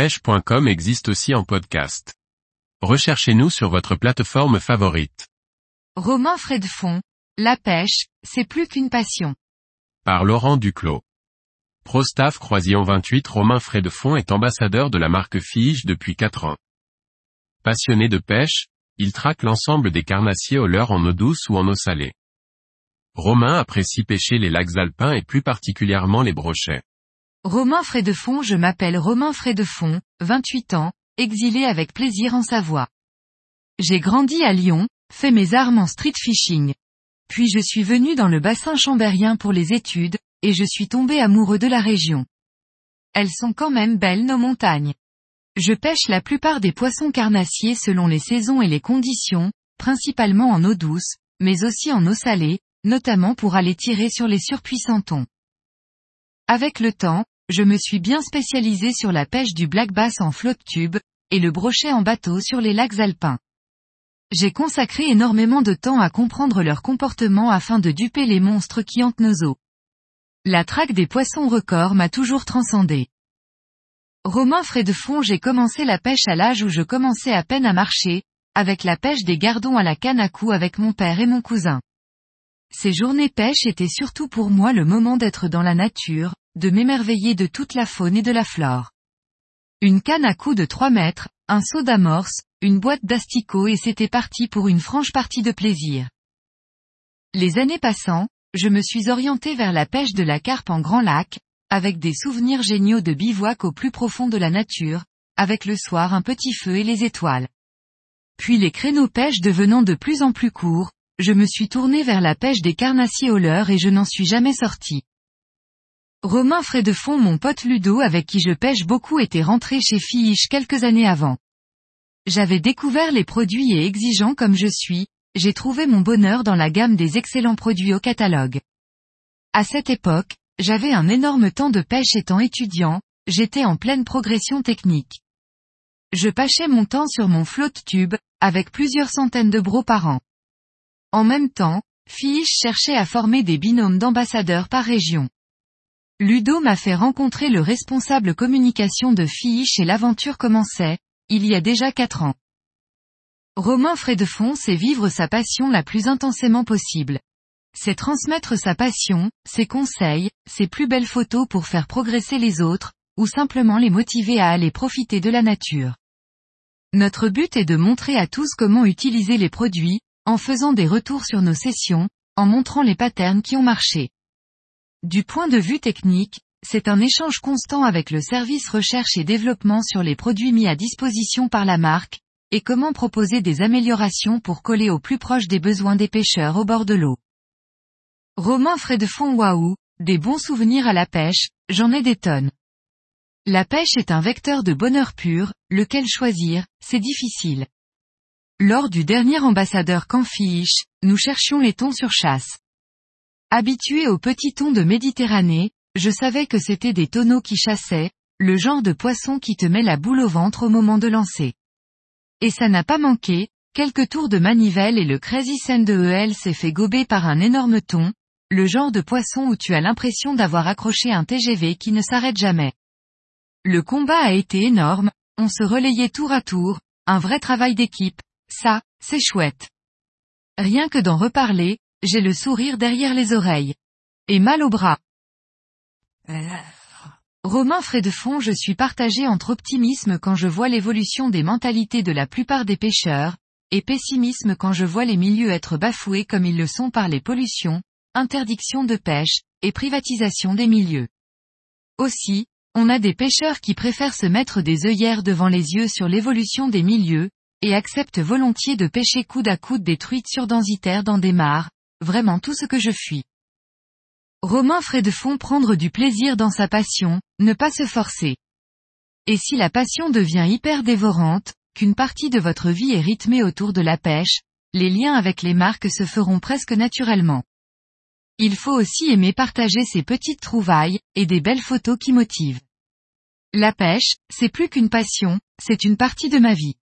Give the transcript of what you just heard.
pêche.com existe aussi en podcast. Recherchez-nous sur votre plateforme favorite. Romain Fredfond, la pêche, c'est plus qu'une passion. Par Laurent Duclos. Prostaff Croisillon 28 Romain Fredfond est ambassadeur de la marque Fige depuis 4 ans. Passionné de pêche, il traque l'ensemble des carnassiers au leurre en eau douce ou en eau salée. Romain apprécie pêcher les lacs alpins et plus particulièrement les brochets. Romain Fredefond Je m'appelle Romain Fredefond, 28 ans, exilé avec plaisir en Savoie. J'ai grandi à Lyon, fait mes armes en street fishing. Puis je suis venu dans le bassin chambérien pour les études, et je suis tombé amoureux de la région. Elles sont quand même belles nos montagnes. Je pêche la plupart des poissons carnassiers selon les saisons et les conditions, principalement en eau douce, mais aussi en eau salée, notamment pour aller tirer sur les surpuissants thons. Avec le temps, je me suis bien spécialisé sur la pêche du black bass en flotte tube, et le brochet en bateau sur les lacs alpins. J'ai consacré énormément de temps à comprendre leur comportement afin de duper les monstres qui hantent nos eaux. La traque des poissons records m'a toujours transcendé. Romain Fredefond j'ai commencé la pêche à l'âge où je commençais à peine à marcher, avec la pêche des gardons à la canne à coups avec mon père et mon cousin. Ces journées pêche étaient surtout pour moi le moment d'être dans la nature, de m'émerveiller de toute la faune et de la flore. Une canne à coups de 3 mètres, un seau d'amorce, une boîte d'asticots et c'était parti pour une franche partie de plaisir. Les années passant, je me suis orienté vers la pêche de la carpe en grand lac, avec des souvenirs géniaux de bivouac au plus profond de la nature, avec le soir un petit feu et les étoiles. Puis les créneaux pêche devenant de plus en plus courts, je me suis tourné vers la pêche des carnassiers au leurre et je n'en suis jamais sorti. Romain Fredefond mon pote Ludo avec qui je pêche beaucoup était rentré chez Fiche quelques années avant. J'avais découvert les produits et exigeant comme je suis, j'ai trouvé mon bonheur dans la gamme des excellents produits au catalogue. À cette époque, j'avais un énorme temps de pêche étant étudiant, j'étais en pleine progression technique. Je pâchais mon temps sur mon flotte tube, avec plusieurs centaines de bros par an. En même temps, Fiche cherchait à former des binômes d'ambassadeurs par région. Ludo m'a fait rencontrer le responsable communication de Fiche et l'aventure commençait, il y a déjà quatre ans. Romain Fredefond c'est vivre sa passion la plus intensément possible. C'est transmettre sa passion, ses conseils, ses plus belles photos pour faire progresser les autres, ou simplement les motiver à aller profiter de la nature. Notre but est de montrer à tous comment utiliser les produits, en faisant des retours sur nos sessions, en montrant les patterns qui ont marché. Du point de vue technique, c'est un échange constant avec le service recherche et développement sur les produits mis à disposition par la marque, et comment proposer des améliorations pour coller au plus proche des besoins des pêcheurs au bord de l'eau. Romain Fredefond Waouh, des bons souvenirs à la pêche, j'en ai des tonnes. La pêche est un vecteur de bonheur pur, lequel choisir, c'est difficile. Lors du dernier ambassadeur Canfiche, nous cherchions les thons sur chasse. Habitué aux petits thons de Méditerranée, je savais que c'était des tonneaux qui chassaient, le genre de poisson qui te met la boule au ventre au moment de lancer. Et ça n'a pas manqué, quelques tours de manivelle et le Crazy Sand de EL s'est fait gober par un énorme thon, le genre de poisson où tu as l'impression d'avoir accroché un TGV qui ne s'arrête jamais. Le combat a été énorme, on se relayait tour à tour, un vrai travail d'équipe, ça, c'est chouette. Rien que d'en reparler, j'ai le sourire derrière les oreilles. Et mal au bras. Romain Fredefond je suis partagé entre optimisme quand je vois l'évolution des mentalités de la plupart des pêcheurs, et pessimisme quand je vois les milieux être bafoués comme ils le sont par les pollutions, interdiction de pêche, et privatisation des milieux. Aussi, on a des pêcheurs qui préfèrent se mettre des œillères devant les yeux sur l'évolution des milieux, et accepte volontiers de pêcher coude à coude des truites surdensitaires dans des mares, vraiment tout ce que je fuis. Romain Fredefond prendre du plaisir dans sa passion, ne pas se forcer. Et si la passion devient hyper dévorante, qu'une partie de votre vie est rythmée autour de la pêche, les liens avec les marques se feront presque naturellement. Il faut aussi aimer partager ces petites trouvailles, et des belles photos qui motivent. La pêche, c'est plus qu'une passion, c'est une partie de ma vie.